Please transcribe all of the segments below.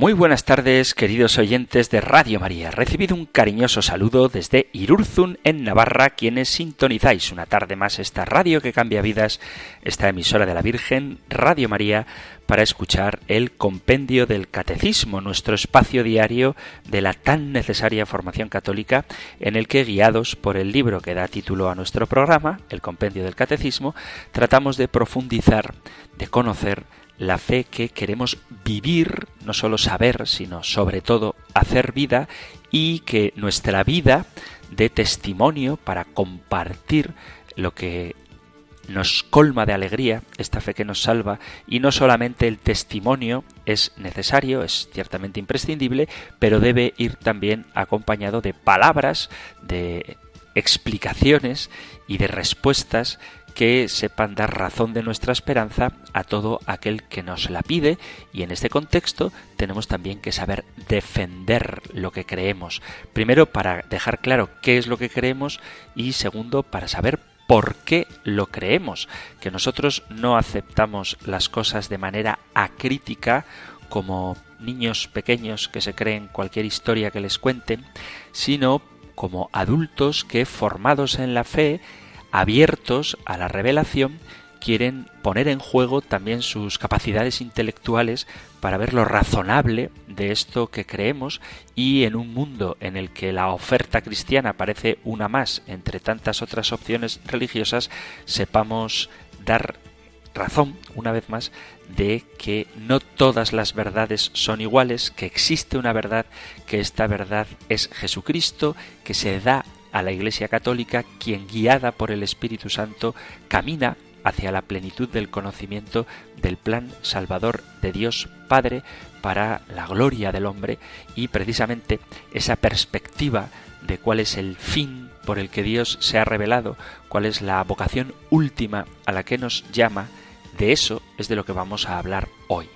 Muy buenas tardes, queridos oyentes de Radio María. Recibido un cariñoso saludo desde Irurzun, en Navarra, quienes sintonizáis una tarde más esta radio que cambia vidas, esta emisora de la Virgen, Radio María, para escuchar el compendio del Catecismo, nuestro espacio diario de la tan necesaria formación católica, en el que, guiados por el libro que da título a nuestro programa, el compendio del Catecismo, tratamos de profundizar, de conocer, la fe que queremos vivir, no solo saber, sino sobre todo hacer vida y que nuestra vida dé testimonio para compartir lo que nos colma de alegría, esta fe que nos salva, y no solamente el testimonio es necesario, es ciertamente imprescindible, pero debe ir también acompañado de palabras, de explicaciones y de respuestas que sepan dar razón de nuestra esperanza a todo aquel que nos la pide y en este contexto tenemos también que saber defender lo que creemos. Primero para dejar claro qué es lo que creemos y segundo para saber por qué lo creemos, que nosotros no aceptamos las cosas de manera acrítica como niños pequeños que se creen cualquier historia que les cuenten, sino como adultos que formados en la fe abiertos a la revelación, quieren poner en juego también sus capacidades intelectuales para ver lo razonable de esto que creemos y en un mundo en el que la oferta cristiana parece una más entre tantas otras opciones religiosas, sepamos dar razón, una vez más, de que no todas las verdades son iguales, que existe una verdad, que esta verdad es Jesucristo, que se da a la Iglesia Católica, quien guiada por el Espíritu Santo camina hacia la plenitud del conocimiento del plan salvador de Dios Padre para la gloria del hombre y precisamente esa perspectiva de cuál es el fin por el que Dios se ha revelado, cuál es la vocación última a la que nos llama, de eso es de lo que vamos a hablar hoy.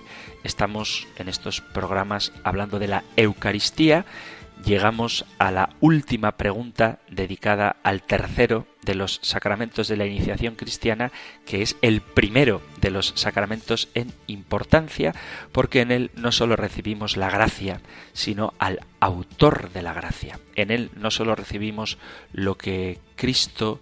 Estamos en estos programas hablando de la Eucaristía llegamos a la última pregunta dedicada al tercero de los sacramentos de la iniciación cristiana, que es el primero de los sacramentos en importancia, porque en él no solo recibimos la gracia, sino al autor de la gracia. En él no solo recibimos lo que Cristo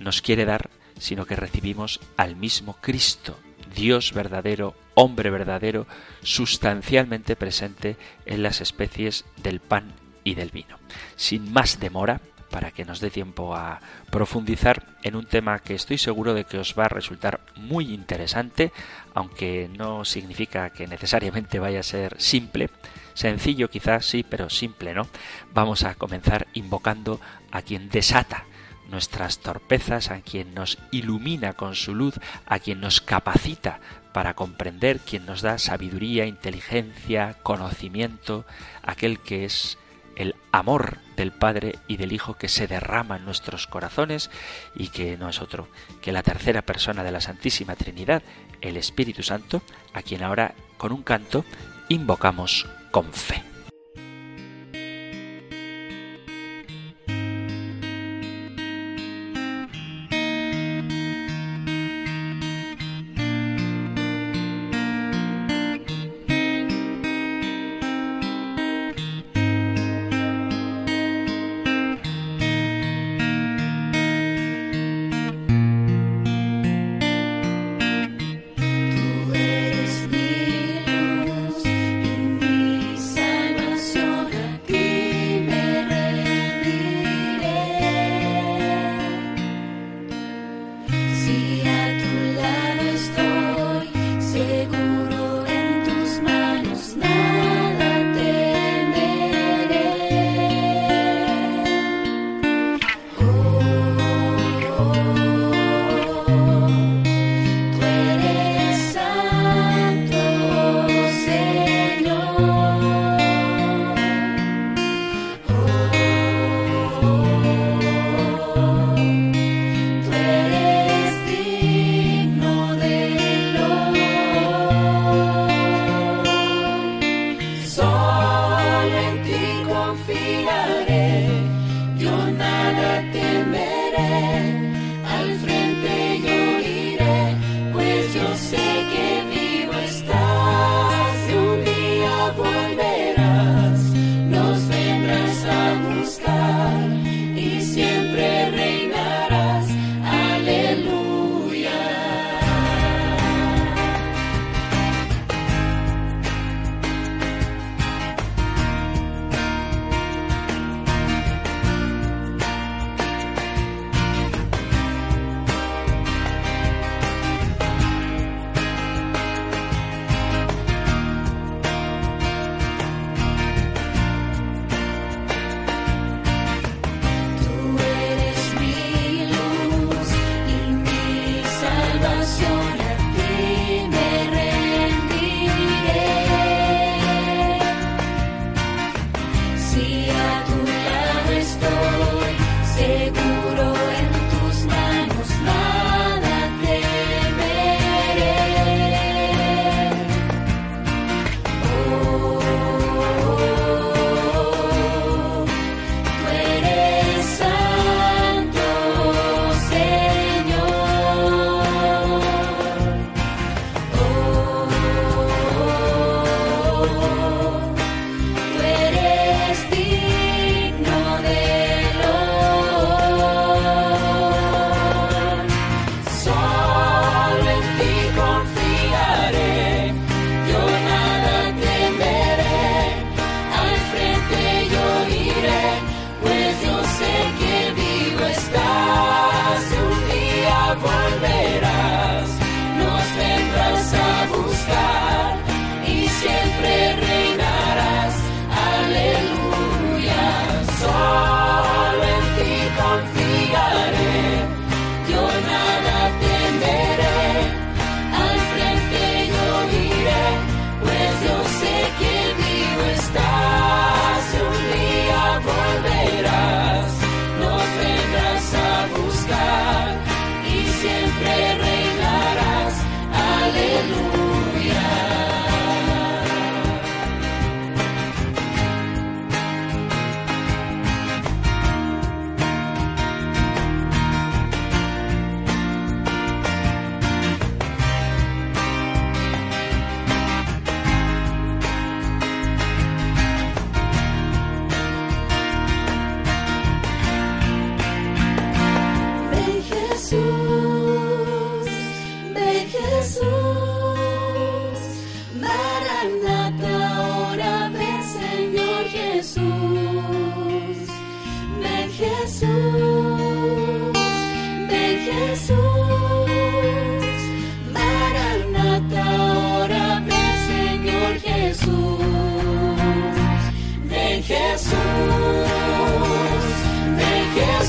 nos quiere dar, sino que recibimos al mismo Cristo, Dios verdadero, hombre verdadero, sustancialmente presente en las especies del pan y del vino. Sin más demora, para que nos dé tiempo a profundizar en un tema que estoy seguro de que os va a resultar muy interesante, aunque no significa que necesariamente vaya a ser simple, sencillo quizás sí, pero simple no. Vamos a comenzar invocando a quien desata nuestras torpezas, a quien nos ilumina con su luz, a quien nos capacita para comprender, quien nos da sabiduría, inteligencia, conocimiento, aquel que es el amor del Padre y del Hijo que se derrama en nuestros corazones y que no es otro que la tercera persona de la Santísima Trinidad, el Espíritu Santo, a quien ahora con un canto invocamos con fe.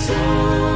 sun.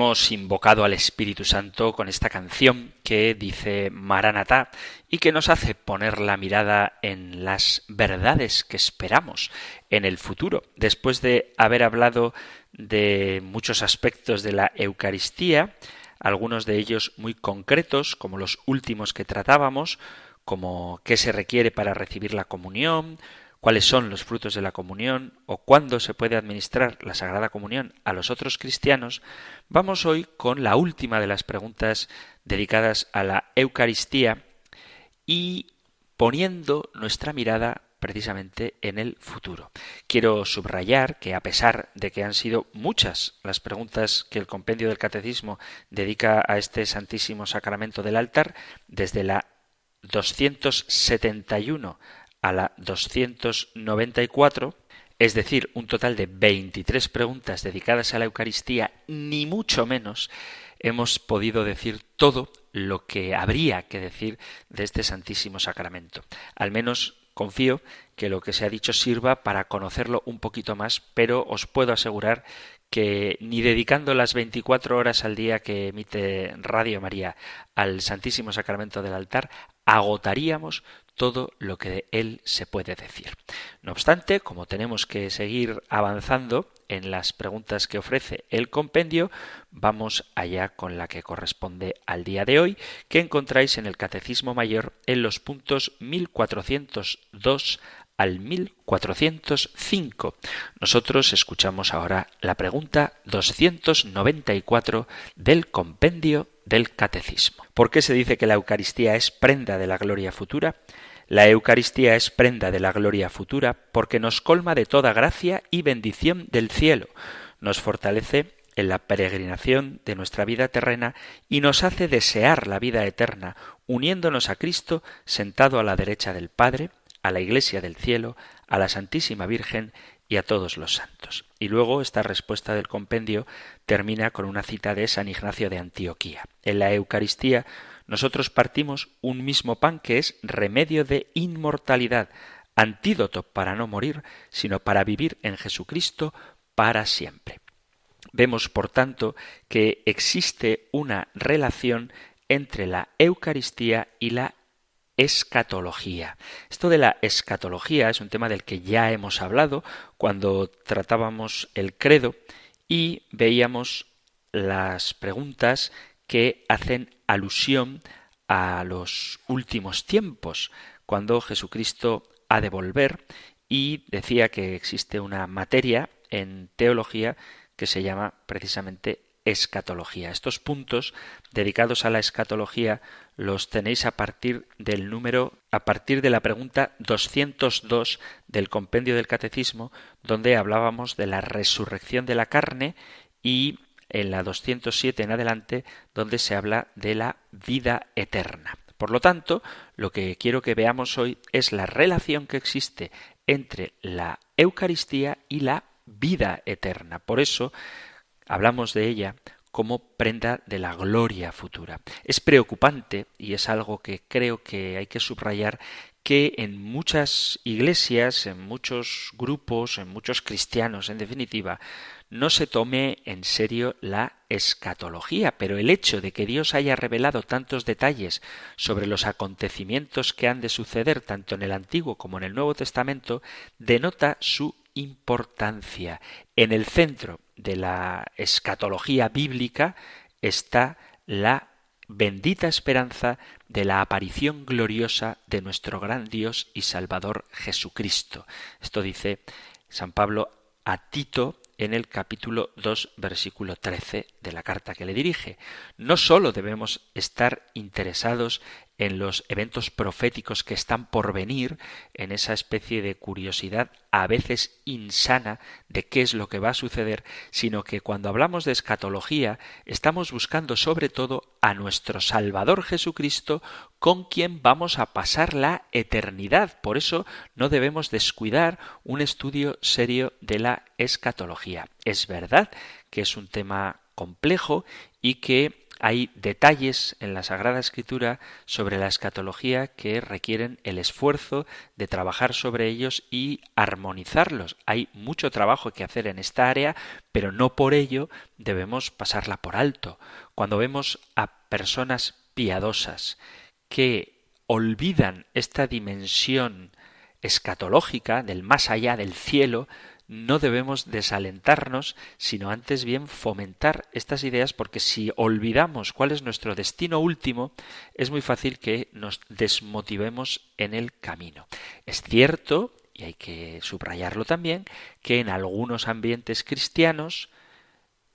Hemos invocado al Espíritu Santo con esta canción que dice Maranatá y que nos hace poner la mirada en las verdades que esperamos en el futuro. Después de haber hablado de muchos aspectos de la Eucaristía, algunos de ellos muy concretos, como los últimos que tratábamos, como qué se requiere para recibir la comunión, cuáles son los frutos de la comunión o cuándo se puede administrar la Sagrada Comunión a los otros cristianos, vamos hoy con la última de las preguntas dedicadas a la Eucaristía y poniendo nuestra mirada precisamente en el futuro. Quiero subrayar que a pesar de que han sido muchas las preguntas que el compendio del catecismo dedica a este Santísimo Sacramento del altar, desde la 271 a la 294, es decir, un total de 23 preguntas dedicadas a la Eucaristía, ni mucho menos hemos podido decir todo lo que habría que decir de este Santísimo Sacramento. Al menos confío que lo que se ha dicho sirva para conocerlo un poquito más, pero os puedo asegurar que ni dedicando las 24 horas al día que emite Radio María al Santísimo Sacramento del altar, agotaríamos todo lo que de él se puede decir. No obstante, como tenemos que seguir avanzando en las preguntas que ofrece el compendio, vamos allá con la que corresponde al día de hoy, que encontráis en el Catecismo Mayor en los puntos 1402 al 1405. Nosotros escuchamos ahora la pregunta 294 del compendio del Catecismo. ¿Por qué se dice que la Eucaristía es prenda de la gloria futura? La Eucaristía es prenda de la gloria futura porque nos colma de toda gracia y bendición del cielo, nos fortalece en la peregrinación de nuestra vida terrena y nos hace desear la vida eterna, uniéndonos a Cristo sentado a la derecha del Padre, a la Iglesia del cielo, a la Santísima Virgen y a todos los santos. Y luego esta respuesta del compendio termina con una cita de San Ignacio de Antioquía. En la Eucaristía nosotros partimos un mismo pan que es remedio de inmortalidad, antídoto para no morir, sino para vivir en Jesucristo para siempre. Vemos, por tanto, que existe una relación entre la Eucaristía y la escatología. Esto de la escatología es un tema del que ya hemos hablado cuando tratábamos el credo y veíamos las preguntas que hacen alusión a los últimos tiempos, cuando Jesucristo ha de volver y decía que existe una materia en teología que se llama precisamente escatología. Estos puntos dedicados a la escatología los tenéis a partir del número, a partir de la pregunta 202 del compendio del catecismo, donde hablábamos de la resurrección de la carne y en la 207 en adelante, donde se habla de la vida eterna. Por lo tanto, lo que quiero que veamos hoy es la relación que existe entre la Eucaristía y la vida eterna. Por eso hablamos de ella como prenda de la gloria futura. Es preocupante, y es algo que creo que hay que subrayar, que en muchas iglesias, en muchos grupos, en muchos cristianos, en definitiva, no se tome en serio la escatología, pero el hecho de que Dios haya revelado tantos detalles sobre los acontecimientos que han de suceder tanto en el Antiguo como en el Nuevo Testamento denota su importancia. En el centro de la escatología bíblica está la bendita esperanza de la aparición gloriosa de nuestro gran Dios y Salvador Jesucristo. Esto dice San Pablo a Tito en el capítulo 2, versículo 13 de la carta que le dirige. No sólo debemos estar interesados en los eventos proféticos que están por venir, en esa especie de curiosidad a veces insana de qué es lo que va a suceder, sino que cuando hablamos de escatología estamos buscando sobre todo a nuestro Salvador Jesucristo con quien vamos a pasar la eternidad. Por eso no debemos descuidar un estudio serio de la escatología. Es verdad que es un tema complejo y que hay detalles en la Sagrada Escritura sobre la escatología que requieren el esfuerzo de trabajar sobre ellos y armonizarlos. Hay mucho trabajo que hacer en esta área, pero no por ello debemos pasarla por alto. Cuando vemos a personas piadosas que olvidan esta dimensión escatológica del más allá del cielo, no debemos desalentarnos, sino antes bien fomentar estas ideas, porque si olvidamos cuál es nuestro destino último, es muy fácil que nos desmotivemos en el camino. Es cierto, y hay que subrayarlo también, que en algunos ambientes cristianos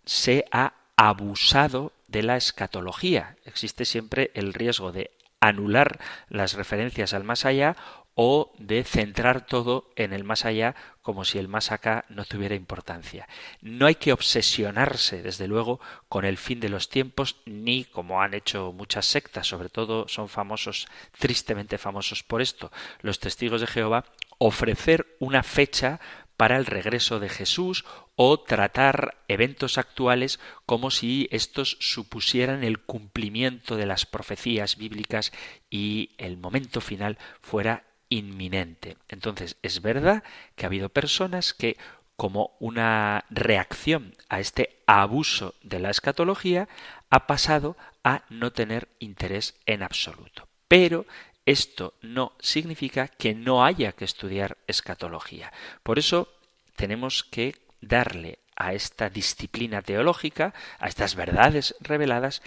se ha abusado de la escatología. Existe siempre el riesgo de anular las referencias al más allá o de centrar todo en el más allá como si el más acá no tuviera importancia. No hay que obsesionarse, desde luego, con el fin de los tiempos, ni como han hecho muchas sectas, sobre todo son famosos, tristemente famosos por esto, los testigos de Jehová, ofrecer una fecha para el regreso de Jesús o tratar eventos actuales como si estos supusieran el cumplimiento de las profecías bíblicas y el momento final fuera inminente. Entonces, es verdad que ha habido personas que, como una reacción a este abuso de la escatología, ha pasado a no tener interés en absoluto. Pero esto no significa que no haya que estudiar escatología. Por eso tenemos que darle a esta disciplina teológica, a estas verdades reveladas,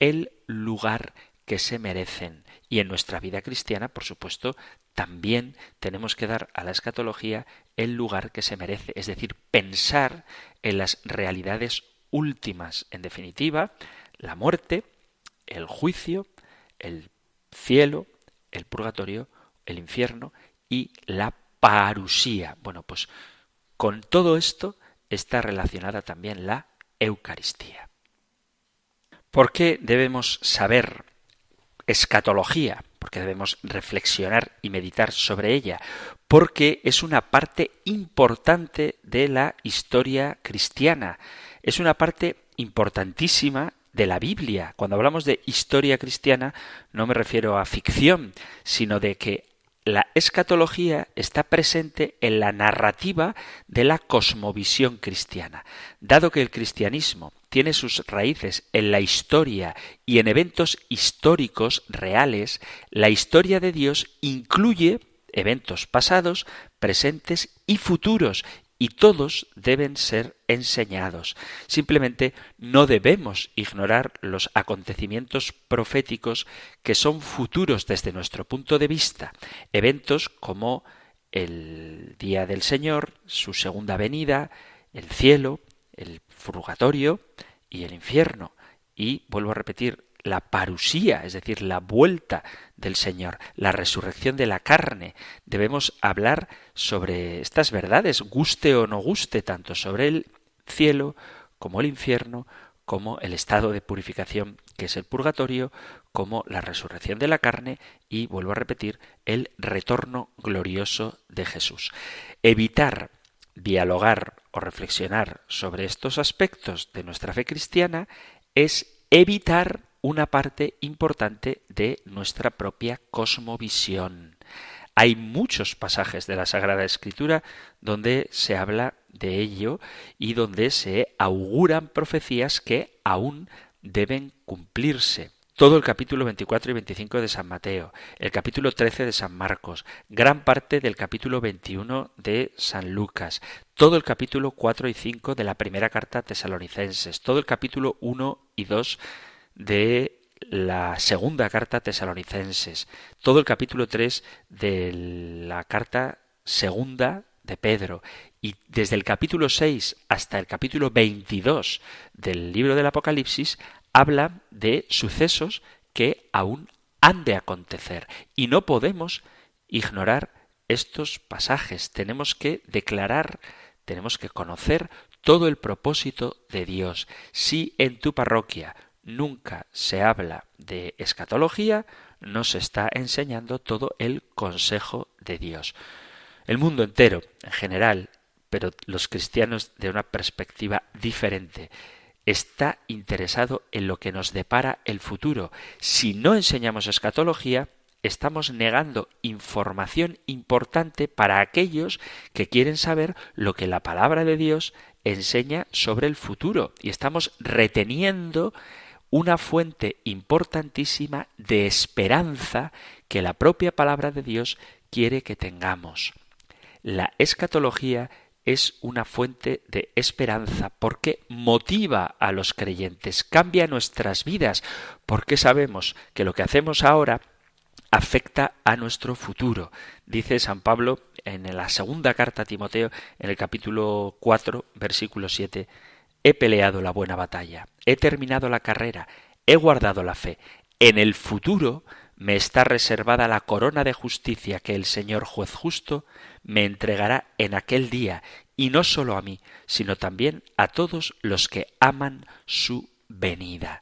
el lugar que se merecen. Y en nuestra vida cristiana, por supuesto, también tenemos que dar a la escatología el lugar que se merece, es decir, pensar en las realidades últimas, en definitiva, la muerte, el juicio, el cielo, el purgatorio, el infierno y la parusía. Bueno, pues con todo esto está relacionada también la Eucaristía. ¿Por qué debemos saber escatología? Porque debemos reflexionar y meditar sobre ella, porque es una parte importante de la historia cristiana, es una parte importantísima de la Biblia. Cuando hablamos de historia cristiana no me refiero a ficción, sino de que la escatología está presente en la narrativa de la cosmovisión cristiana. Dado que el cristianismo tiene sus raíces en la historia y en eventos históricos reales, la historia de Dios incluye eventos pasados, presentes y futuros, y todos deben ser enseñados. Simplemente no debemos ignorar los acontecimientos proféticos que son futuros desde nuestro punto de vista, eventos como el día del Señor, su segunda venida, el cielo, el purgatorio y el infierno. Y vuelvo a repetir, la parusía, es decir, la vuelta del Señor, la resurrección de la carne. Debemos hablar sobre estas verdades, guste o no guste, tanto sobre el cielo como el infierno, como el estado de purificación que es el purgatorio, como la resurrección de la carne y, vuelvo a repetir, el retorno glorioso de Jesús. Evitar dialogar o reflexionar sobre estos aspectos de nuestra fe cristiana es evitar una parte importante de nuestra propia cosmovisión. Hay muchos pasajes de la Sagrada Escritura donde se habla de ello y donde se auguran profecías que aún deben cumplirse. Todo el capítulo 24 y 25 de San Mateo, el capítulo 13 de San Marcos, gran parte del capítulo 21 de San Lucas, todo el capítulo 4 y 5 de la primera carta a tesalonicenses, todo el capítulo 1 y 2 de la segunda carta tesalonicenses, todo el capítulo 3 de la carta segunda de Pedro y desde el capítulo 6 hasta el capítulo 22 del libro del Apocalipsis habla de sucesos que aún han de acontecer y no podemos ignorar estos pasajes. Tenemos que declarar, tenemos que conocer todo el propósito de Dios. Si en tu parroquia nunca se habla de escatología, no se está enseñando todo el consejo de Dios. El mundo entero, en general, pero los cristianos de una perspectiva diferente, está interesado en lo que nos depara el futuro. Si no enseñamos escatología, estamos negando información importante para aquellos que quieren saber lo que la palabra de Dios enseña sobre el futuro y estamos reteniendo una fuente importantísima de esperanza que la propia palabra de Dios quiere que tengamos. La escatología es una fuente de esperanza porque motiva a los creyentes, cambia nuestras vidas, porque sabemos que lo que hacemos ahora afecta a nuestro futuro. Dice San Pablo en la segunda carta a Timoteo, en el capítulo 4, versículo 7, He peleado la buena batalla, he terminado la carrera, he guardado la fe. En el futuro me está reservada la corona de justicia que el Señor juez justo me entregará en aquel día, y no sólo a mí, sino también a todos los que aman su venida.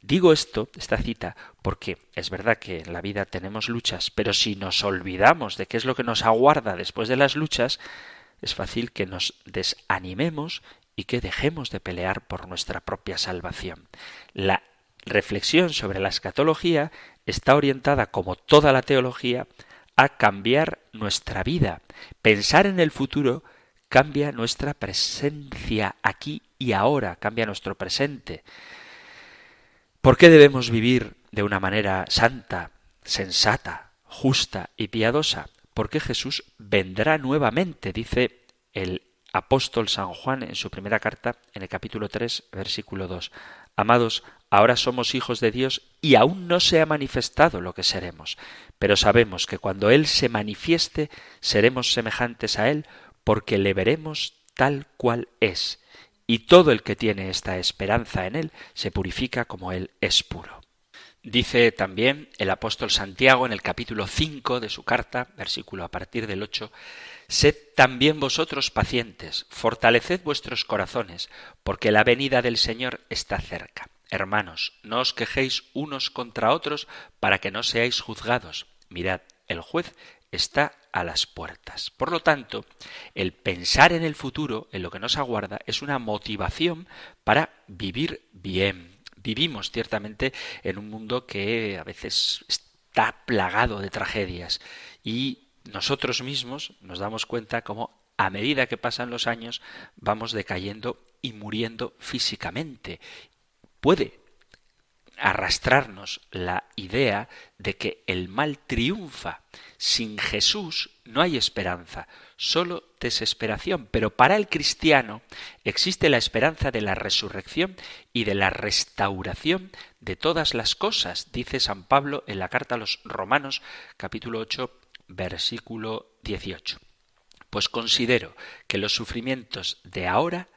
Digo esto, esta cita, porque es verdad que en la vida tenemos luchas, pero si nos olvidamos de qué es lo que nos aguarda después de las luchas, es fácil que nos desanimemos y que dejemos de pelear por nuestra propia salvación. La reflexión sobre la escatología está orientada, como toda la teología, a cambiar nuestra vida. Pensar en el futuro cambia nuestra presencia aquí y ahora, cambia nuestro presente. ¿Por qué debemos vivir de una manera santa, sensata, justa y piadosa? Porque Jesús vendrá nuevamente, dice el apóstol San Juan en su primera carta, en el capítulo 3, versículo 2. Amados, ahora somos hijos de Dios y aún no se ha manifestado lo que seremos, pero sabemos que cuando Él se manifieste seremos semejantes a Él porque le veremos tal cual es y todo el que tiene esta esperanza en Él se purifica como Él es puro. Dice también el apóstol Santiago en el capítulo 5 de su carta, versículo a partir del 8, Sed también vosotros pacientes, fortaleced vuestros corazones, porque la venida del Señor está cerca. Hermanos, no os quejéis unos contra otros para que no seáis juzgados. Mirad, el juez está a las puertas. Por lo tanto, el pensar en el futuro, en lo que nos aguarda, es una motivación para vivir bien. Vivimos ciertamente en un mundo que a veces está plagado de tragedias y nosotros mismos nos damos cuenta como a medida que pasan los años vamos decayendo y muriendo físicamente. Puede arrastrarnos la idea de que el mal triunfa. Sin Jesús no hay esperanza, solo desesperación. Pero para el cristiano existe la esperanza de la resurrección y de la restauración de todas las cosas, dice San Pablo en la carta a los Romanos capítulo 8 versículo 18. Pues considero que los sufrimientos de ahora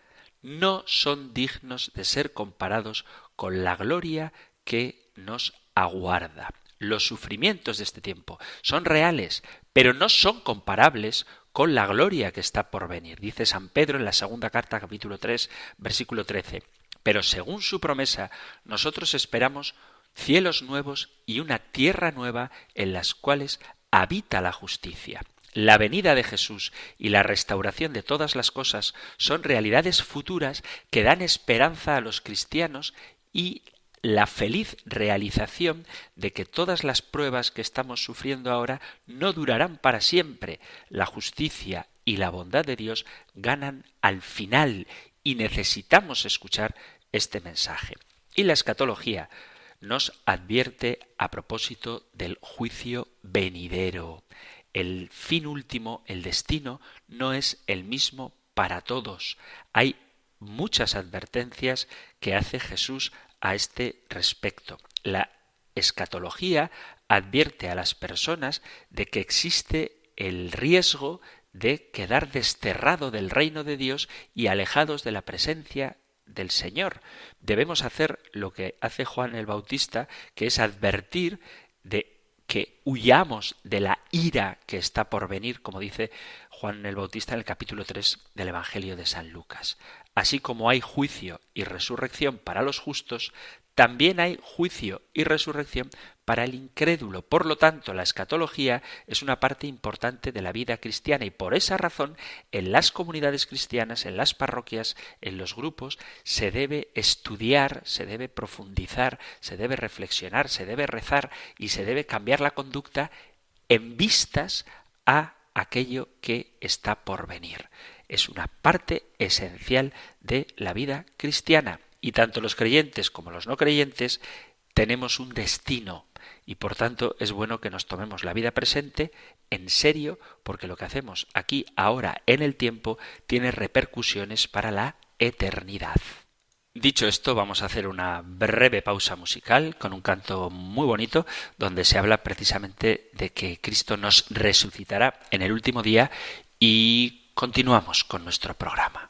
no son dignos de ser comparados con la gloria que nos aguarda. Los sufrimientos de este tiempo son reales, pero no son comparables con la gloria que está por venir. Dice San Pedro en la segunda carta, capítulo 3, versículo 13. Pero según su promesa, nosotros esperamos cielos nuevos y una tierra nueva en las cuales habita la justicia. La venida de Jesús y la restauración de todas las cosas son realidades futuras que dan esperanza a los cristianos y la feliz realización de que todas las pruebas que estamos sufriendo ahora no durarán para siempre. La justicia y la bondad de Dios ganan al final y necesitamos escuchar este mensaje. Y la escatología nos advierte a propósito del juicio venidero. El fin último, el destino, no es el mismo para todos. Hay muchas advertencias que hace Jesús a este respecto. La escatología advierte a las personas de que existe el riesgo de quedar desterrado del reino de Dios y alejados de la presencia del Señor. Debemos hacer lo que hace Juan el Bautista, que es advertir de que huyamos de la ira que está por venir, como dice Juan el Bautista en el capítulo 3 del Evangelio de San Lucas. Así como hay juicio y resurrección para los justos, también hay juicio y resurrección para el incrédulo. Por lo tanto, la escatología es una parte importante de la vida cristiana y por esa razón en las comunidades cristianas, en las parroquias, en los grupos, se debe estudiar, se debe profundizar, se debe reflexionar, se debe rezar y se debe cambiar la conducta en vistas a aquello que está por venir. Es una parte esencial de la vida cristiana y tanto los creyentes como los no creyentes tenemos un destino y por tanto es bueno que nos tomemos la vida presente en serio porque lo que hacemos aquí, ahora, en el tiempo, tiene repercusiones para la eternidad. Dicho esto, vamos a hacer una breve pausa musical con un canto muy bonito donde se habla precisamente de que Cristo nos resucitará en el último día y continuamos con nuestro programa.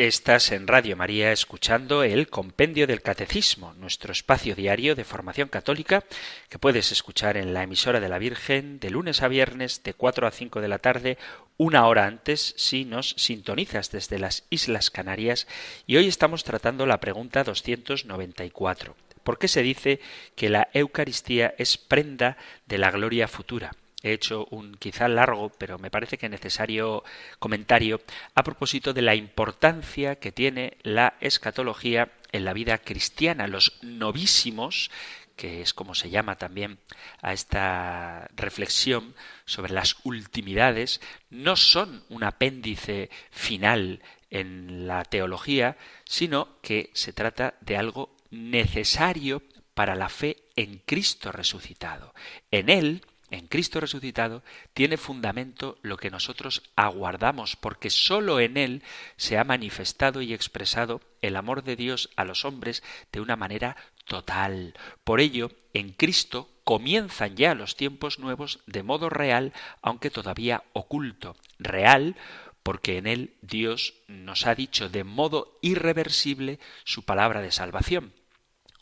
Estás en Radio María escuchando el Compendio del Catecismo, nuestro espacio diario de formación católica que puedes escuchar en la emisora de la Virgen de lunes a viernes de 4 a 5 de la tarde, una hora antes si nos sintonizas desde las Islas Canarias y hoy estamos tratando la pregunta 294. ¿Por qué se dice que la Eucaristía es prenda de la gloria futura? He hecho un quizá largo, pero me parece que necesario comentario a propósito de la importancia que tiene la escatología en la vida cristiana. Los novísimos, que es como se llama también a esta reflexión sobre las ultimidades, no son un apéndice final en la teología, sino que se trata de algo necesario para la fe en Cristo resucitado. En Él en Cristo resucitado tiene fundamento lo que nosotros aguardamos, porque sólo en Él se ha manifestado y expresado el amor de Dios a los hombres de una manera total. Por ello, en Cristo comienzan ya los tiempos nuevos de modo real, aunque todavía oculto. Real porque en Él Dios nos ha dicho de modo irreversible su palabra de salvación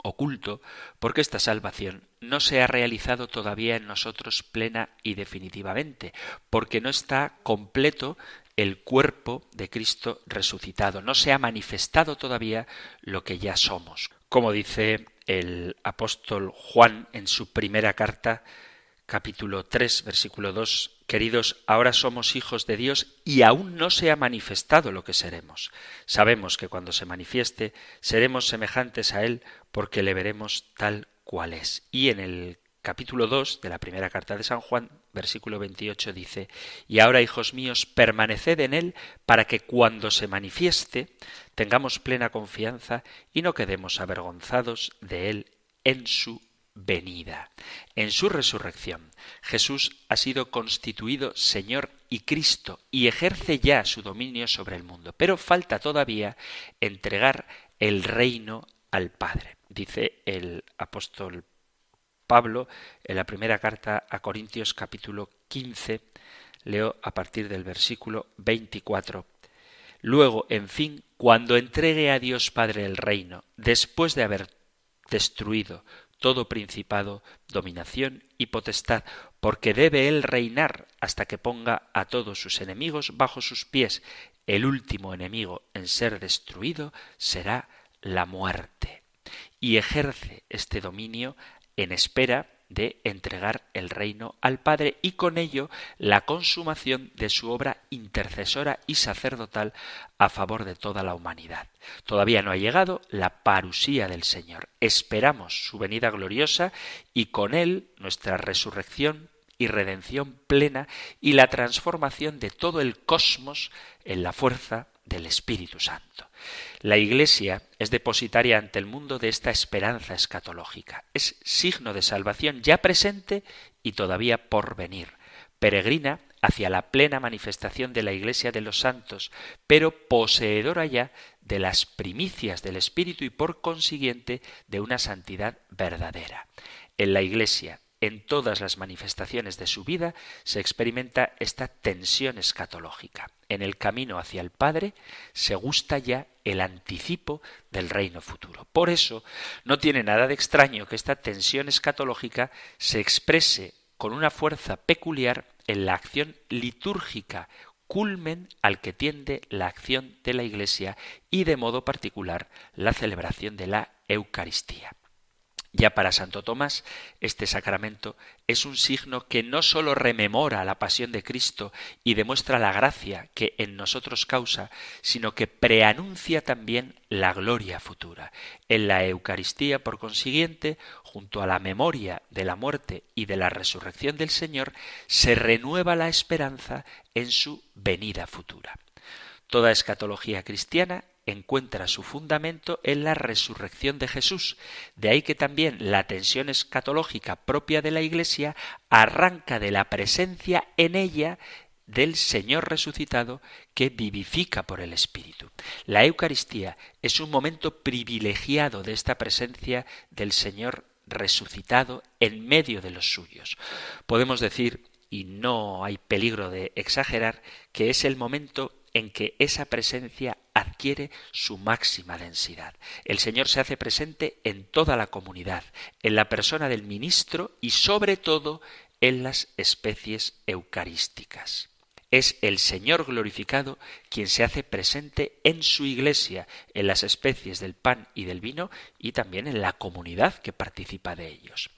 oculto, porque esta salvación no se ha realizado todavía en nosotros plena y definitivamente, porque no está completo el cuerpo de Cristo resucitado, no se ha manifestado todavía lo que ya somos. Como dice el apóstol Juan en su primera carta, capítulo 3, versículo 2, Queridos, ahora somos hijos de Dios y aún no se ha manifestado lo que seremos. Sabemos que cuando se manifieste seremos semejantes a Él porque le veremos tal cual es. Y en el capítulo 2 de la primera carta de San Juan, versículo 28 dice, Y ahora, hijos míos, permaneced en Él para que cuando se manifieste tengamos plena confianza y no quedemos avergonzados de Él en su venida. En su resurrección, Jesús ha sido constituido Señor y Cristo y ejerce ya su dominio sobre el mundo, pero falta todavía entregar el reino al Padre. Dice el apóstol Pablo en la primera carta a Corintios capítulo 15, leo a partir del versículo 24. Luego, en fin, cuando entregue a Dios Padre el reino, después de haber destruido todo principado, dominación y potestad, porque debe él reinar hasta que ponga a todos sus enemigos bajo sus pies. El último enemigo en ser destruido será la muerte. y ejerce este dominio en espera de entregar el reino al Padre y con ello la consumación de su obra intercesora y sacerdotal a favor de toda la humanidad. Todavía no ha llegado la parusía del Señor. Esperamos su venida gloriosa y con él nuestra resurrección y redención plena y la transformación de todo el cosmos en la fuerza del Espíritu Santo. La Iglesia es depositaria ante el mundo de esta esperanza escatológica. Es signo de salvación ya presente y todavía por venir. Peregrina hacia la plena manifestación de la Iglesia de los santos, pero poseedora ya de las primicias del Espíritu y por consiguiente de una santidad verdadera. En la Iglesia en todas las manifestaciones de su vida se experimenta esta tensión escatológica. En el camino hacia el Padre se gusta ya el anticipo del reino futuro. Por eso no tiene nada de extraño que esta tensión escatológica se exprese con una fuerza peculiar en la acción litúrgica, culmen al que tiende la acción de la Iglesia y de modo particular la celebración de la Eucaristía. Ya para Santo Tomás, este sacramento es un signo que no sólo rememora la pasión de Cristo y demuestra la gracia que en nosotros causa, sino que preanuncia también la gloria futura. En la Eucaristía, por consiguiente, junto a la memoria de la muerte y de la resurrección del Señor, se renueva la esperanza en su venida futura. Toda escatología cristiana encuentra su fundamento en la resurrección de Jesús. De ahí que también la tensión escatológica propia de la Iglesia arranca de la presencia en ella del Señor resucitado que vivifica por el Espíritu. La Eucaristía es un momento privilegiado de esta presencia del Señor resucitado en medio de los suyos. Podemos decir, y no hay peligro de exagerar, que es el momento en que esa presencia adquiere su máxima densidad. El Señor se hace presente en toda la comunidad, en la persona del ministro y sobre todo en las especies eucarísticas. Es el Señor glorificado quien se hace presente en su iglesia, en las especies del pan y del vino y también en la comunidad que participa de ellos.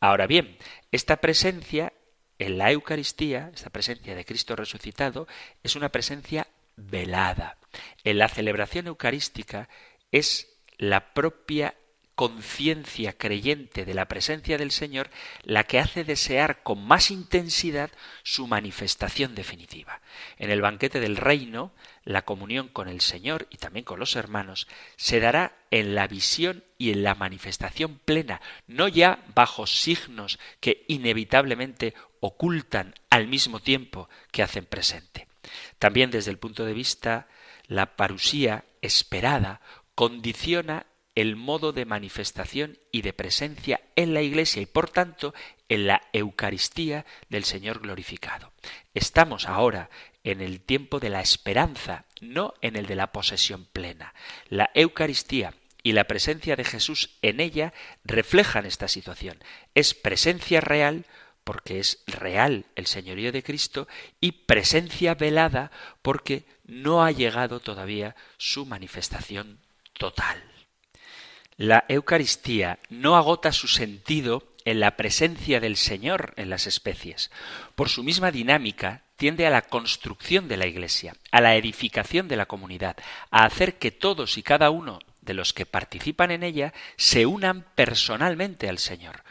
Ahora bien, esta presencia en la Eucaristía, esta presencia de Cristo resucitado, es una presencia velada. En la celebración eucarística es la propia conciencia creyente de la presencia del Señor la que hace desear con más intensidad su manifestación definitiva. En el banquete del reino, la comunión con el Señor y también con los hermanos se dará en la visión y en la manifestación plena, no ya bajo signos que inevitablemente ocultan al mismo tiempo que hacen presente. También desde el punto de vista la parusía esperada condiciona el modo de manifestación y de presencia en la Iglesia y por tanto en la Eucaristía del Señor glorificado. Estamos ahora en el tiempo de la esperanza, no en el de la posesión plena. La Eucaristía y la presencia de Jesús en ella reflejan esta situación. Es presencia real porque es real el señorío de Cristo y presencia velada porque no ha llegado todavía su manifestación total. La Eucaristía no agota su sentido en la presencia del Señor en las especies. Por su misma dinámica, tiende a la construcción de la Iglesia, a la edificación de la comunidad, a hacer que todos y cada uno de los que participan en ella se unan personalmente al Señor.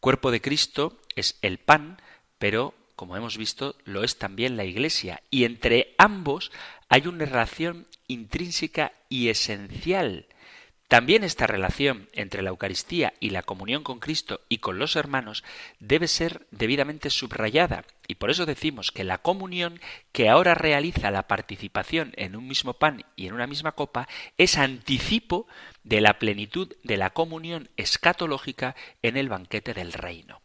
Cuerpo de Cristo es el pan, pero, como hemos visto, lo es también la Iglesia, y entre ambos hay una relación intrínseca y esencial. También esta relación entre la Eucaristía y la comunión con Cristo y con los hermanos debe ser debidamente subrayada, y por eso decimos que la comunión que ahora realiza la participación en un mismo pan y en una misma copa es anticipo de la plenitud de la comunión escatológica en el banquete del reino.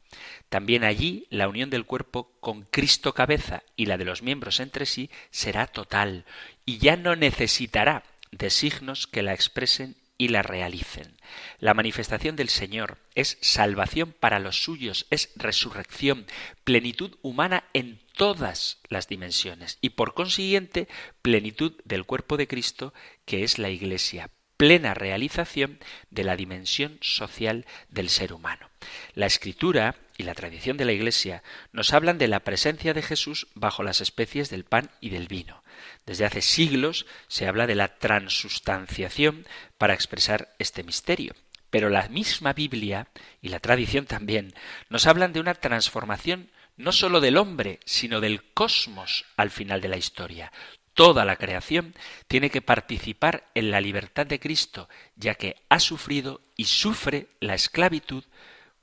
También allí la unión del cuerpo con Cristo cabeza y la de los miembros entre sí será total y ya no necesitará de signos que la expresen y la realicen. La manifestación del Señor es salvación para los suyos, es resurrección, plenitud humana en todas las dimensiones y por consiguiente plenitud del cuerpo de Cristo que es la Iglesia, plena realización de la dimensión social del ser humano. La escritura y la tradición de la Iglesia nos hablan de la presencia de Jesús bajo las especies del pan y del vino. Desde hace siglos se habla de la transustanciación para expresar este misterio. Pero la misma Biblia y la tradición también nos hablan de una transformación no sólo del hombre, sino del cosmos al final de la historia. Toda la creación tiene que participar en la libertad de Cristo, ya que ha sufrido y sufre la esclavitud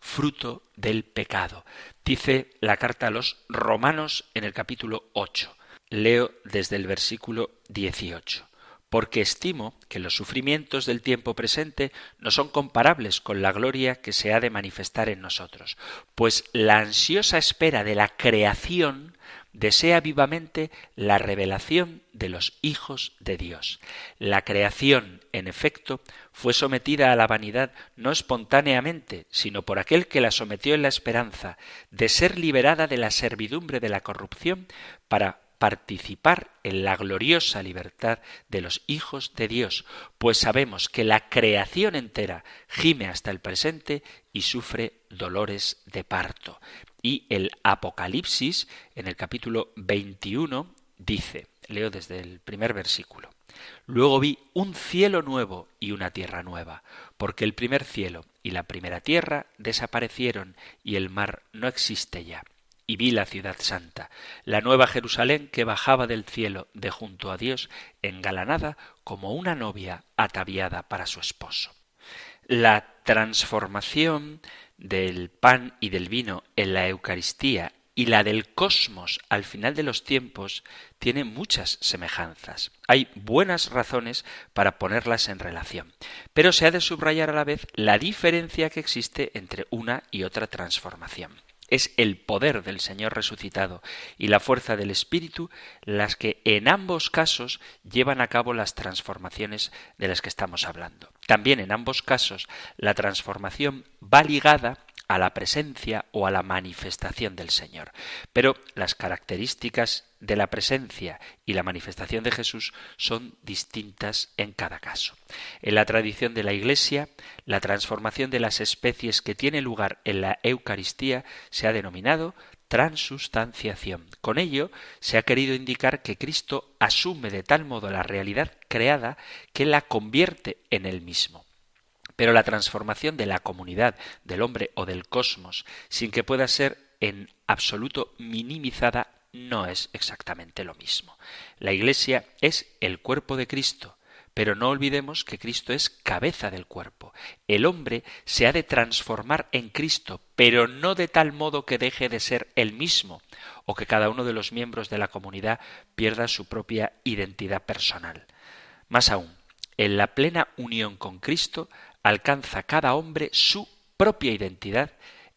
fruto del pecado. Dice la carta a los romanos en el capítulo 8. Leo desde el versículo 18 porque estimo que los sufrimientos del tiempo presente no son comparables con la gloria que se ha de manifestar en nosotros, pues la ansiosa espera de la creación desea vivamente la revelación de los hijos de Dios. La creación, en efecto, fue sometida a la vanidad no espontáneamente, sino por aquel que la sometió en la esperanza de ser liberada de la servidumbre de la corrupción para participar en la gloriosa libertad de los hijos de Dios, pues sabemos que la creación entera gime hasta el presente y sufre dolores de parto. Y el Apocalipsis, en el capítulo 21, dice, leo desde el primer versículo, Luego vi un cielo nuevo y una tierra nueva, porque el primer cielo y la primera tierra desaparecieron y el mar no existe ya y vi la ciudad santa, la nueva Jerusalén que bajaba del cielo de junto a Dios, engalanada como una novia ataviada para su esposo. La transformación del pan y del vino en la Eucaristía y la del cosmos al final de los tiempos tiene muchas semejanzas. Hay buenas razones para ponerlas en relación, pero se ha de subrayar a la vez la diferencia que existe entre una y otra transformación. Es el poder del Señor resucitado y la fuerza del Espíritu las que en ambos casos llevan a cabo las transformaciones de las que estamos hablando. También en ambos casos la transformación va ligada a la presencia o a la manifestación del Señor. Pero las características de la presencia y la manifestación de Jesús son distintas en cada caso. En la tradición de la Iglesia, la transformación de las especies que tiene lugar en la Eucaristía se ha denominado transustanciación. Con ello se ha querido indicar que Cristo asume de tal modo la realidad creada que la convierte en él mismo. Pero la transformación de la comunidad, del hombre o del cosmos, sin que pueda ser en absoluto minimizada, no es exactamente lo mismo. La Iglesia es el cuerpo de Cristo, pero no olvidemos que Cristo es cabeza del cuerpo. El hombre se ha de transformar en Cristo, pero no de tal modo que deje de ser el mismo, o que cada uno de los miembros de la comunidad pierda su propia identidad personal. Más aún, en la plena unión con Cristo alcanza cada hombre su propia identidad,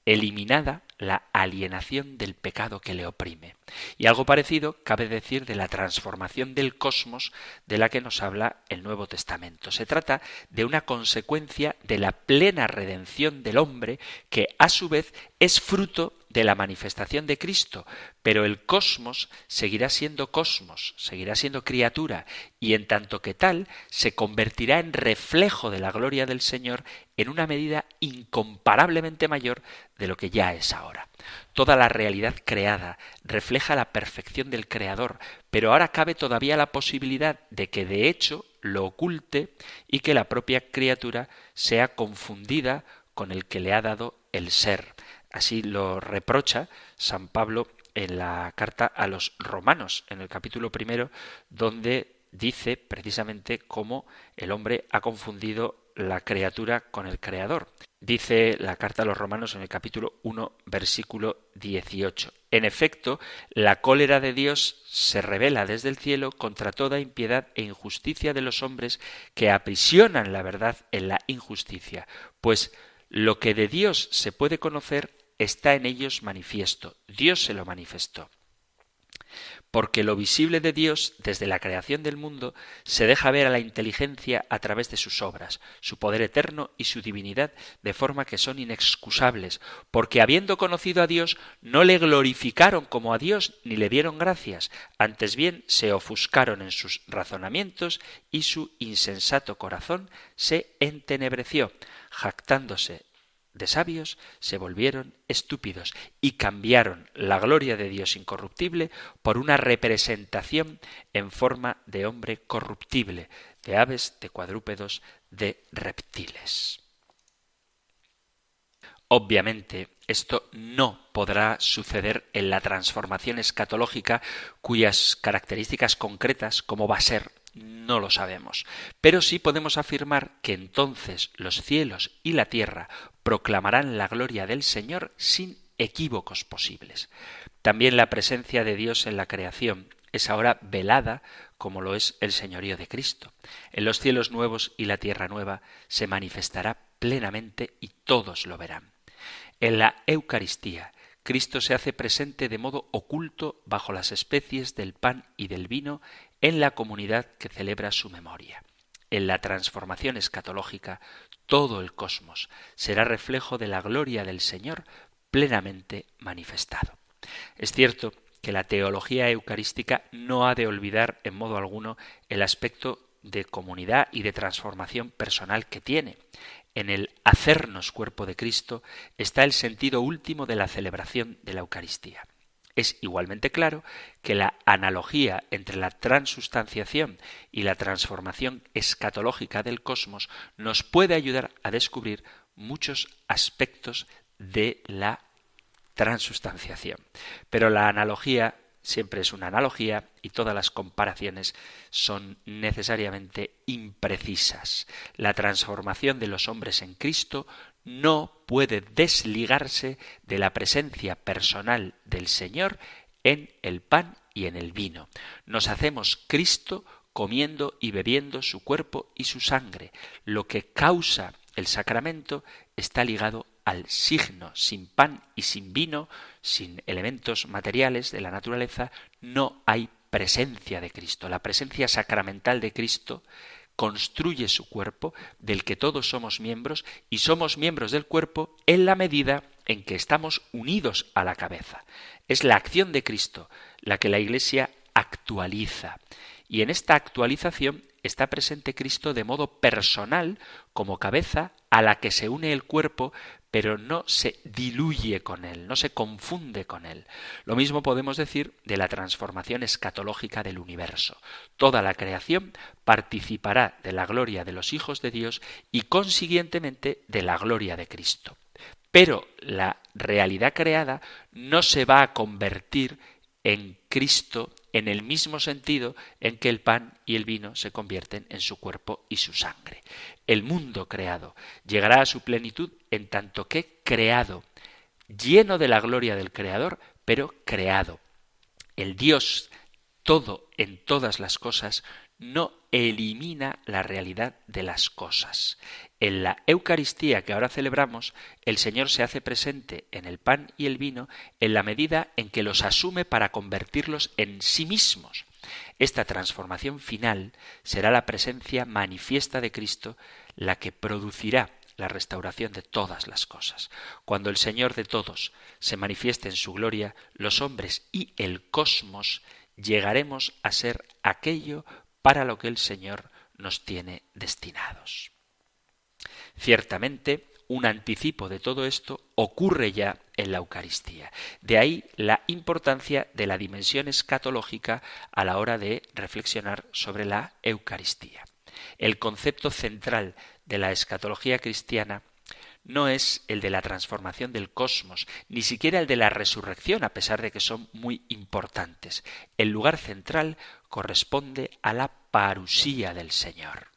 eliminada la alienación del pecado que le oprime. Y algo parecido cabe decir de la transformación del cosmos de la que nos habla el Nuevo Testamento. Se trata de una consecuencia de la plena redención del hombre que a su vez es fruto de la manifestación de Cristo, pero el cosmos seguirá siendo cosmos, seguirá siendo criatura, y en tanto que tal se convertirá en reflejo de la gloria del Señor en una medida incomparablemente mayor de lo que ya es ahora. Toda la realidad creada refleja la perfección del Creador, pero ahora cabe todavía la posibilidad de que de hecho lo oculte y que la propia criatura sea confundida con el que le ha dado el ser. Así lo reprocha San Pablo en la carta a los romanos, en el capítulo primero, donde dice precisamente cómo el hombre ha confundido la criatura con el creador. Dice la carta a los romanos en el capítulo 1, versículo 18. En efecto, la cólera de Dios se revela desde el cielo contra toda impiedad e injusticia de los hombres que aprisionan la verdad en la injusticia, pues lo que de Dios se puede conocer está en ellos manifiesto. Dios se lo manifestó. porque lo visible de Dios desde la creación del mundo se deja ver a la inteligencia a través de sus obras, su poder eterno y su divinidad, de forma que son inexcusables, porque habiendo conocido a Dios no le glorificaron como a Dios ni le dieron gracias, antes bien se ofuscaron en sus razonamientos y su insensato corazón se entenebreció, jactándose de sabios se volvieron estúpidos y cambiaron la gloria de Dios incorruptible por una representación en forma de hombre corruptible, de aves, de cuadrúpedos, de reptiles. Obviamente, esto no podrá suceder en la transformación escatológica cuyas características concretas, como va a ser no lo sabemos. Pero sí podemos afirmar que entonces los cielos y la tierra proclamarán la gloria del Señor sin equívocos posibles. También la presencia de Dios en la creación es ahora velada como lo es el señorío de Cristo. En los cielos nuevos y la tierra nueva se manifestará plenamente y todos lo verán. En la Eucaristía, Cristo se hace presente de modo oculto bajo las especies del pan y del vino en la comunidad que celebra su memoria. En la transformación escatológica, todo el cosmos será reflejo de la gloria del Señor plenamente manifestado. Es cierto que la teología eucarística no ha de olvidar en modo alguno el aspecto de comunidad y de transformación personal que tiene. En el hacernos cuerpo de Cristo está el sentido último de la celebración de la Eucaristía. Es igualmente claro que la analogía entre la transustanciación y la transformación escatológica del cosmos nos puede ayudar a descubrir muchos aspectos de la transustanciación. Pero la analogía siempre es una analogía y todas las comparaciones son necesariamente imprecisas. La transformación de los hombres en Cristo no puede desligarse de la presencia personal del Señor en el pan y en el vino. Nos hacemos Cristo comiendo y bebiendo su cuerpo y su sangre. Lo que causa el sacramento está ligado al signo. Sin pan y sin vino, sin elementos materiales de la naturaleza, no hay presencia de Cristo. La presencia sacramental de Cristo construye su cuerpo, del que todos somos miembros, y somos miembros del cuerpo en la medida en que estamos unidos a la cabeza. Es la acción de Cristo la que la Iglesia actualiza. Y en esta actualización está presente Cristo de modo personal como cabeza a la que se une el cuerpo, pero no se diluye con él, no se confunde con él. Lo mismo podemos decir de la transformación escatológica del universo. Toda la creación participará de la gloria de los hijos de Dios y consiguientemente de la gloria de Cristo. Pero la realidad creada no se va a convertir en Cristo en el mismo sentido en que el pan y el vino se convierten en su cuerpo y su sangre. El mundo creado llegará a su plenitud en tanto que creado, lleno de la gloria del Creador, pero creado. El Dios todo en todas las cosas no elimina la realidad de las cosas. En la Eucaristía que ahora celebramos, el Señor se hace presente en el pan y el vino en la medida en que los asume para convertirlos en sí mismos. Esta transformación final será la presencia manifiesta de Cristo la que producirá la restauración de todas las cosas. Cuando el Señor de todos se manifieste en su gloria, los hombres y el cosmos llegaremos a ser aquello para lo que el Señor nos tiene destinados. Ciertamente, un anticipo de todo esto ocurre ya en la Eucaristía. De ahí la importancia de la dimensión escatológica a la hora de reflexionar sobre la Eucaristía. El concepto central de la escatología cristiana no es el de la transformación del cosmos, ni siquiera el de la resurrección, a pesar de que son muy importantes. El lugar central corresponde a la parusía del Señor.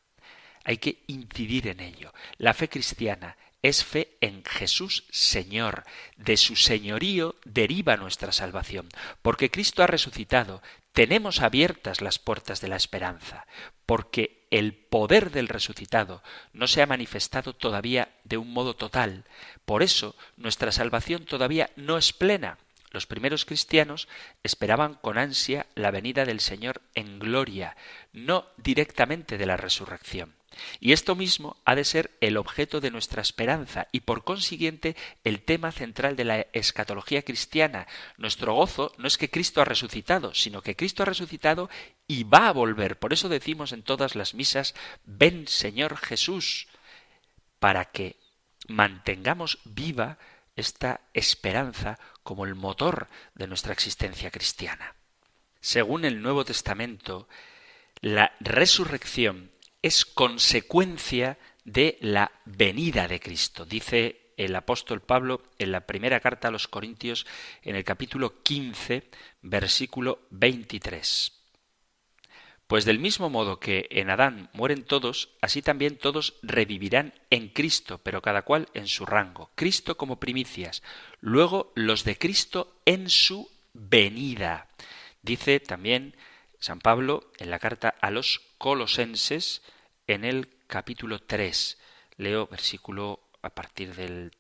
Hay que incidir en ello. La fe cristiana es fe en Jesús Señor. De su señorío deriva nuestra salvación. Porque Cristo ha resucitado, tenemos abiertas las puertas de la esperanza. Porque el poder del resucitado no se ha manifestado todavía de un modo total. Por eso nuestra salvación todavía no es plena. Los primeros cristianos esperaban con ansia la venida del Señor en gloria, no directamente de la resurrección. Y esto mismo ha de ser el objeto de nuestra esperanza y por consiguiente el tema central de la escatología cristiana. Nuestro gozo no es que Cristo ha resucitado, sino que Cristo ha resucitado y va a volver. Por eso decimos en todas las misas, ven Señor Jesús, para que mantengamos viva esta esperanza como el motor de nuestra existencia cristiana. Según el Nuevo Testamento, la resurrección es consecuencia de la venida de Cristo. Dice el apóstol Pablo en la primera carta a los Corintios en el capítulo 15, versículo 23. Pues del mismo modo que en Adán mueren todos, así también todos revivirán en Cristo, pero cada cual en su rango. Cristo como primicias, luego los de Cristo en su venida. Dice también San Pablo en la carta a los colosenses en el capítulo 3. Leo versículo a partir del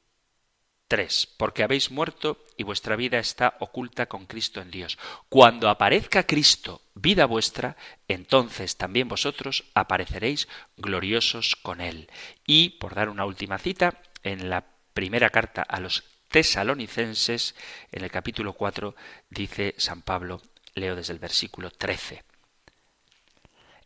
3. Porque habéis muerto y vuestra vida está oculta con Cristo en Dios. Cuando aparezca Cristo, vida vuestra, entonces también vosotros apareceréis gloriosos con Él. Y, por dar una última cita, en la primera carta a los tesalonicenses, en el capítulo 4, dice San Pablo, leo desde el versículo 13.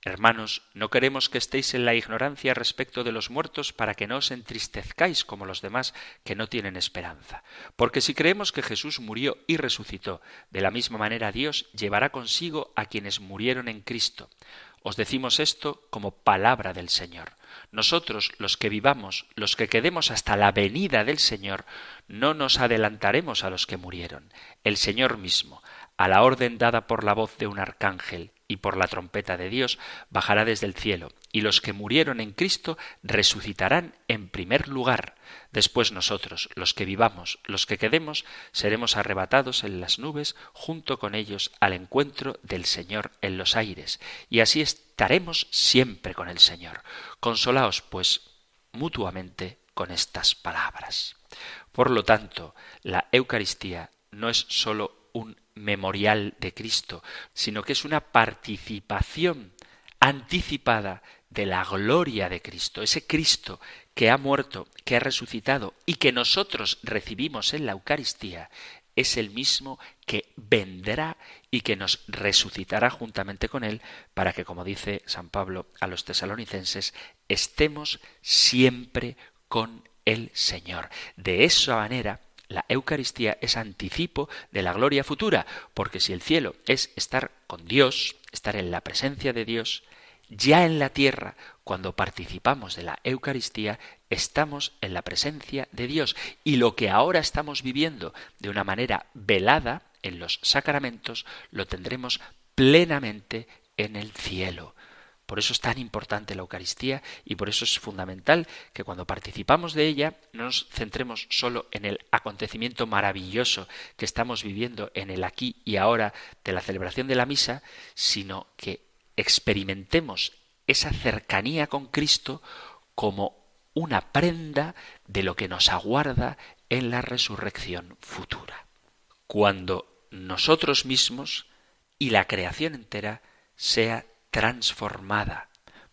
Hermanos, no queremos que estéis en la ignorancia respecto de los muertos para que no os entristezcáis como los demás que no tienen esperanza. Porque si creemos que Jesús murió y resucitó, de la misma manera Dios llevará consigo a quienes murieron en Cristo. Os decimos esto como palabra del Señor. Nosotros, los que vivamos, los que quedemos hasta la venida del Señor, no nos adelantaremos a los que murieron. El Señor mismo, a la orden dada por la voz de un arcángel y por la trompeta de Dios, bajará desde el cielo, y los que murieron en Cristo resucitarán en primer lugar. Después nosotros, los que vivamos, los que quedemos, seremos arrebatados en las nubes junto con ellos al encuentro del Señor en los aires, y así estaremos siempre con el Señor. Consolaos, pues, mutuamente con estas palabras. Por lo tanto, la Eucaristía no es sólo un memorial de Cristo, sino que es una participación anticipada de la gloria de Cristo, ese Cristo que ha muerto, que ha resucitado y que nosotros recibimos en la Eucaristía, es el mismo que vendrá y que nos resucitará juntamente con él para que, como dice San Pablo a los tesalonicenses, estemos siempre con el Señor. De esa manera, la Eucaristía es anticipo de la gloria futura, porque si el cielo es estar con Dios, estar en la presencia de Dios, ya en la tierra, cuando participamos de la Eucaristía, estamos en la presencia de Dios. Y lo que ahora estamos viviendo de una manera velada en los sacramentos, lo tendremos plenamente en el cielo. Por eso es tan importante la Eucaristía y por eso es fundamental que cuando participamos de ella no nos centremos solo en el acontecimiento maravilloso que estamos viviendo en el aquí y ahora de la celebración de la misa, sino que experimentemos esa cercanía con Cristo como una prenda de lo que nos aguarda en la resurrección futura. Cuando nosotros mismos y la creación entera sea transformada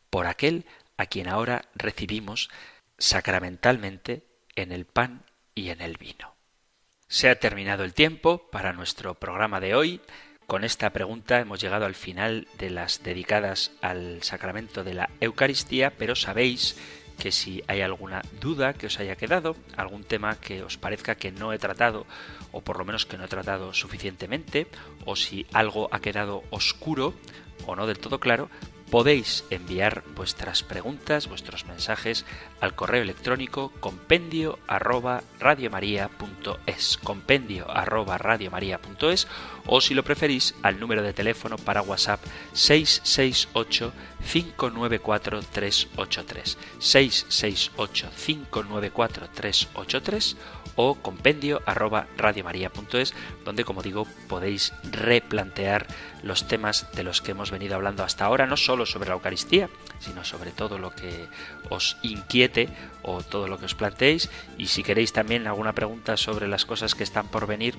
por aquel a quien ahora recibimos sacramentalmente en el pan y en el vino. Se ha terminado el tiempo para nuestro programa de hoy. Con esta pregunta hemos llegado al final de las dedicadas al sacramento de la Eucaristía, pero sabéis que si hay alguna duda que os haya quedado, algún tema que os parezca que no he tratado, o por lo menos que no he tratado suficientemente, o si algo ha quedado oscuro, o no del todo claro, podéis enviar vuestras preguntas, vuestros mensajes al correo electrónico compendio arroba o si lo preferís al número de teléfono para WhatsApp 668 594 383 668 594 383 o compendio arroba radiomaria.es donde como digo podéis replantear los temas de los que hemos venido hablando hasta ahora, no solo sobre la Eucaristía, sino sobre todo lo que os inquiete o todo lo que os planteéis. Y si queréis también alguna pregunta sobre las cosas que están por venir,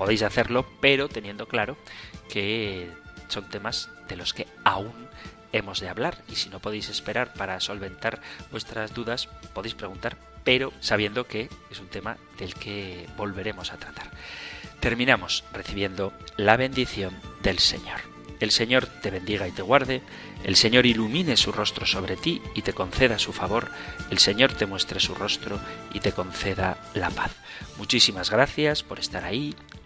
podéis hacerlo, pero teniendo claro que son temas de los que aún hemos de hablar y si no podéis esperar para solventar vuestras dudas, podéis preguntar, pero sabiendo que es un tema del que volveremos a tratar. Terminamos recibiendo la bendición del Señor. El Señor te bendiga y te guarde, el Señor ilumine su rostro sobre ti y te conceda su favor, el Señor te muestre su rostro y te conceda la paz. Muchísimas gracias por estar ahí,